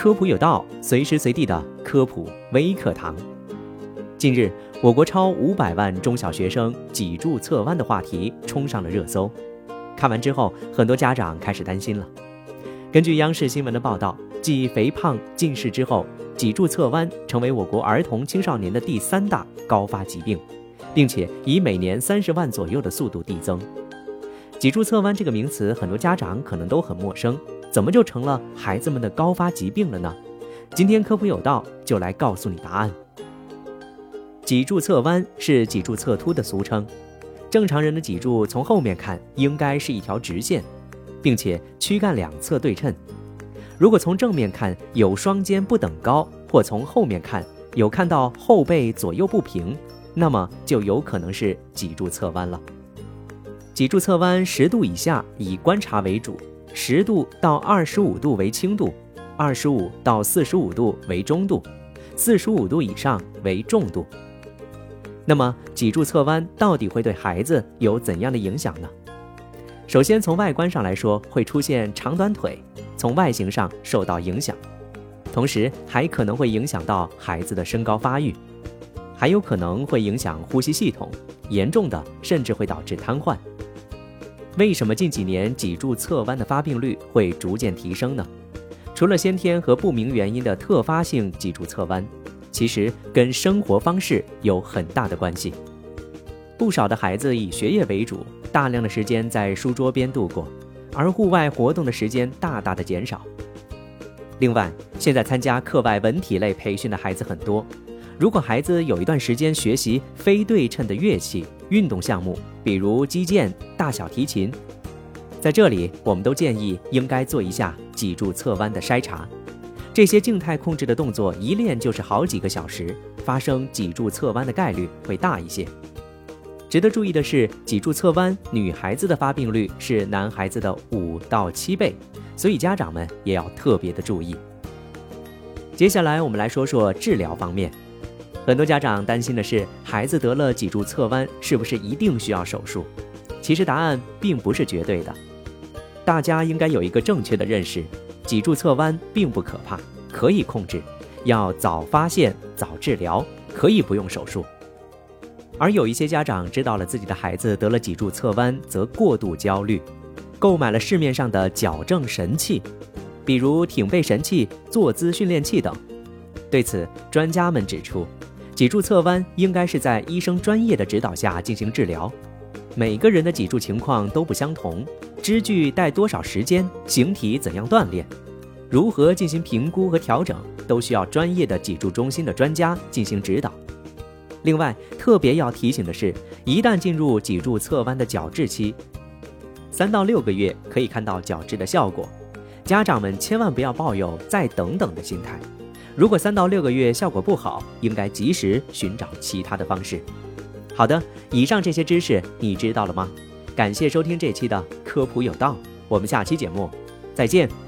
科普有道，随时随地的科普微课堂。近日，我国超五百万中小学生脊柱侧弯的话题冲上了热搜。看完之后，很多家长开始担心了。根据央视新闻的报道，继肥胖、近视之后，脊柱侧弯成为我国儿童青少年的第三大高发疾病，并且以每年三十万左右的速度递增。脊柱侧弯这个名词，很多家长可能都很陌生，怎么就成了孩子们的高发疾病了呢？今天科普有道就来告诉你答案。脊柱侧弯是脊柱侧凸的俗称，正常人的脊柱从后面看应该是一条直线，并且躯干两侧对称。如果从正面看有双肩不等高，或从后面看有看到后背左右不平，那么就有可能是脊柱侧弯了。脊柱侧弯十度以下以观察为主，十度到二十五度为轻度，二十五到四十五度为中度，四十五度以上为重度。那么脊柱侧弯到底会对孩子有怎样的影响呢？首先从外观上来说，会出现长短腿，从外形上受到影响，同时还可能会影响到孩子的身高发育，还有可能会影响呼吸系统，严重的甚至会导致瘫痪。为什么近几年脊柱侧弯的发病率会逐渐提升呢？除了先天和不明原因的特发性脊柱侧弯，其实跟生活方式有很大的关系。不少的孩子以学业为主，大量的时间在书桌边度过，而户外活动的时间大大的减少。另外，现在参加课外文体类培训的孩子很多。如果孩子有一段时间学习非对称的乐器运动项目，比如击剑、大小提琴，在这里我们都建议应该做一下脊柱侧弯的筛查。这些静态控制的动作一练就是好几个小时，发生脊柱侧弯的概率会大一些。值得注意的是，脊柱侧弯女孩子的发病率是男孩子的五到七倍，所以家长们也要特别的注意。接下来我们来说说治疗方面。很多家长担心的是，孩子得了脊柱侧弯是不是一定需要手术？其实答案并不是绝对的。大家应该有一个正确的认识：脊柱侧弯并不可怕，可以控制，要早发现早治疗，可以不用手术。而有一些家长知道了自己的孩子得了脊柱侧弯，则过度焦虑，购买了市面上的矫正神器，比如挺背神器、坐姿训练器等。对此，专家们指出。脊柱侧弯应该是在医生专业的指导下进行治疗。每个人的脊柱情况都不相同，支具戴多少时间，形体怎样锻炼，如何进行评估和调整，都需要专业的脊柱中心的专家进行指导。另外，特别要提醒的是，一旦进入脊柱侧弯的矫治期，三到六个月可以看到矫治的效果。家长们千万不要抱有再等等的心态。如果三到六个月效果不好，应该及时寻找其他的方式。好的，以上这些知识你知道了吗？感谢收听这期的科普有道，我们下期节目再见。